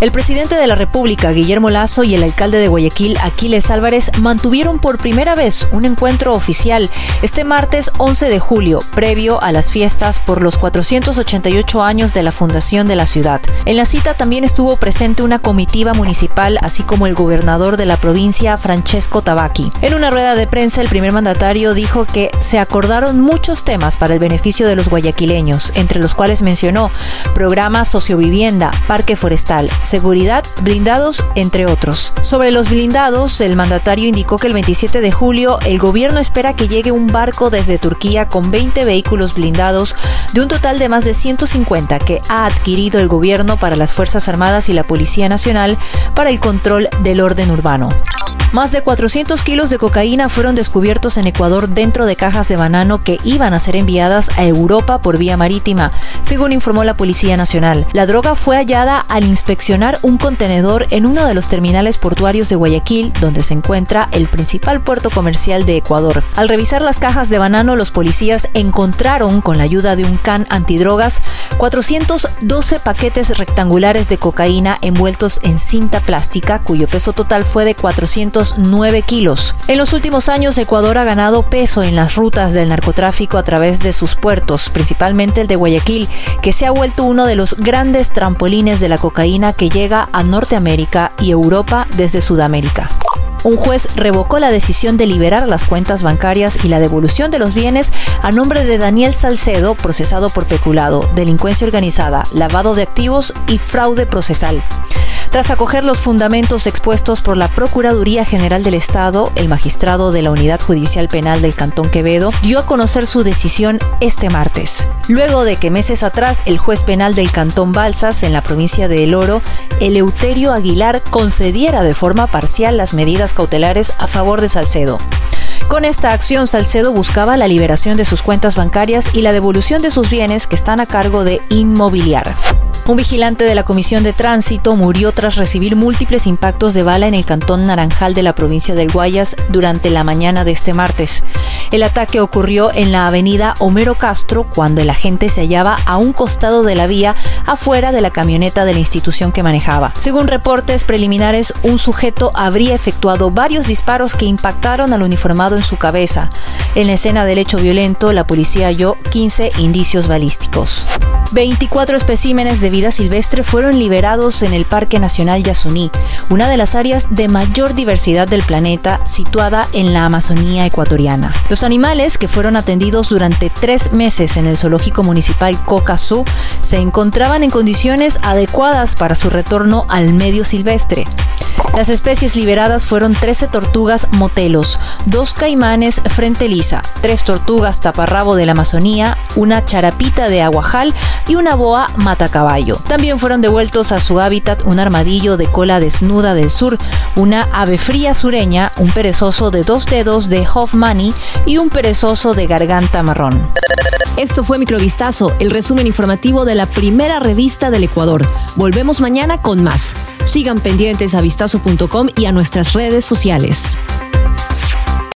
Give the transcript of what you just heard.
El presidente de la República, Guillermo Lazo, y el alcalde de Guayaquil, Aquiles Álvarez, mantuvieron por primera vez un encuentro oficial este martes 11 de julio, previo a las fiestas por los 488 años de la fundación de la ciudad. En la cita también estuvo presente una comitiva municipal, así como el gobernador de la provincia, Francesco Tabaqui. En una rueda de prensa, el primer mandatario dijo que se acordaron muchos temas para el beneficio de los guayaquileños, entre los cuales mencionó programa sociovivienda, parque forestal, seguridad, blindados, entre otros. Sobre los blindados, el mandatario indicó que el 27 de julio el gobierno espera que llegue un barco desde Turquía con 20 vehículos blindados de un total de más de 150 que ha adquirido el gobierno para las Fuerzas Armadas y la Policía Nacional para el control del orden urbano. Más de 400 kilos de cocaína fueron descubiertos en Ecuador dentro de cajas de banano que iban a ser enviadas a Europa por vía marítima, según informó la Policía Nacional. La droga fue hallada al inspeccionar un contenedor en uno de los terminales portuarios de Guayaquil, donde se encuentra el principal puerto comercial de Ecuador. Al revisar las cajas de banano, los policías encontraron, con la ayuda de un can antidrogas, 412 paquetes rectangulares de cocaína envueltos en cinta plástica, cuyo peso total fue de 400 9 kilos. En los últimos años, Ecuador ha ganado peso en las rutas del narcotráfico a través de sus puertos, principalmente el de Guayaquil, que se ha vuelto uno de los grandes trampolines de la cocaína que llega a Norteamérica y Europa desde Sudamérica un juez revocó la decisión de liberar las cuentas bancarias y la devolución de los bienes a nombre de Daniel Salcedo, procesado por peculado, delincuencia organizada, lavado de activos y fraude procesal. Tras acoger los fundamentos expuestos por la Procuraduría General del Estado, el magistrado de la Unidad Judicial Penal del Cantón Quevedo dio a conocer su decisión este martes. Luego de que meses atrás el juez penal del Cantón Balsas, en la provincia de El Oro, Eleuterio Aguilar, concediera de forma parcial las medidas cautelares a favor de Salcedo. Con esta acción, Salcedo buscaba la liberación de sus cuentas bancarias y la devolución de sus bienes que están a cargo de Inmobiliar. Un vigilante de la Comisión de Tránsito murió tras recibir múltiples impactos de bala en el cantón Naranjal de la provincia del Guayas durante la mañana de este martes. El ataque ocurrió en la avenida Homero Castro cuando el agente se hallaba a un costado de la vía afuera de la camioneta de la institución que manejaba. Según reportes preliminares, un sujeto habría efectuado varios disparos que impactaron al uniformado en su cabeza. En la escena del hecho violento, la policía halló 15 indicios balísticos. 24 especímenes de vida silvestre fueron liberados en el Parque Nacional Yasuní, una de las áreas de mayor diversidad del planeta situada en la Amazonía ecuatoriana. Los animales, que fueron atendidos durante tres meses en el zoológico municipal Cocazú, se encontraban en condiciones adecuadas para su retorno al medio silvestre. Las especies liberadas fueron 13 tortugas motelos, dos caimanes frente lisa, tres tortugas taparrabo de la Amazonía, una charapita de aguajal y una boa matacaballo. También fueron devueltos a su hábitat un armadillo de cola desnuda del sur, una ave fría sureña, un perezoso de dos dedos de Hoffmani y un perezoso de garganta marrón. Esto fue Microvistazo, el resumen informativo de la primera revista del Ecuador. Volvemos mañana con más. Sigan pendientes a vistazo.com y a nuestras redes sociales.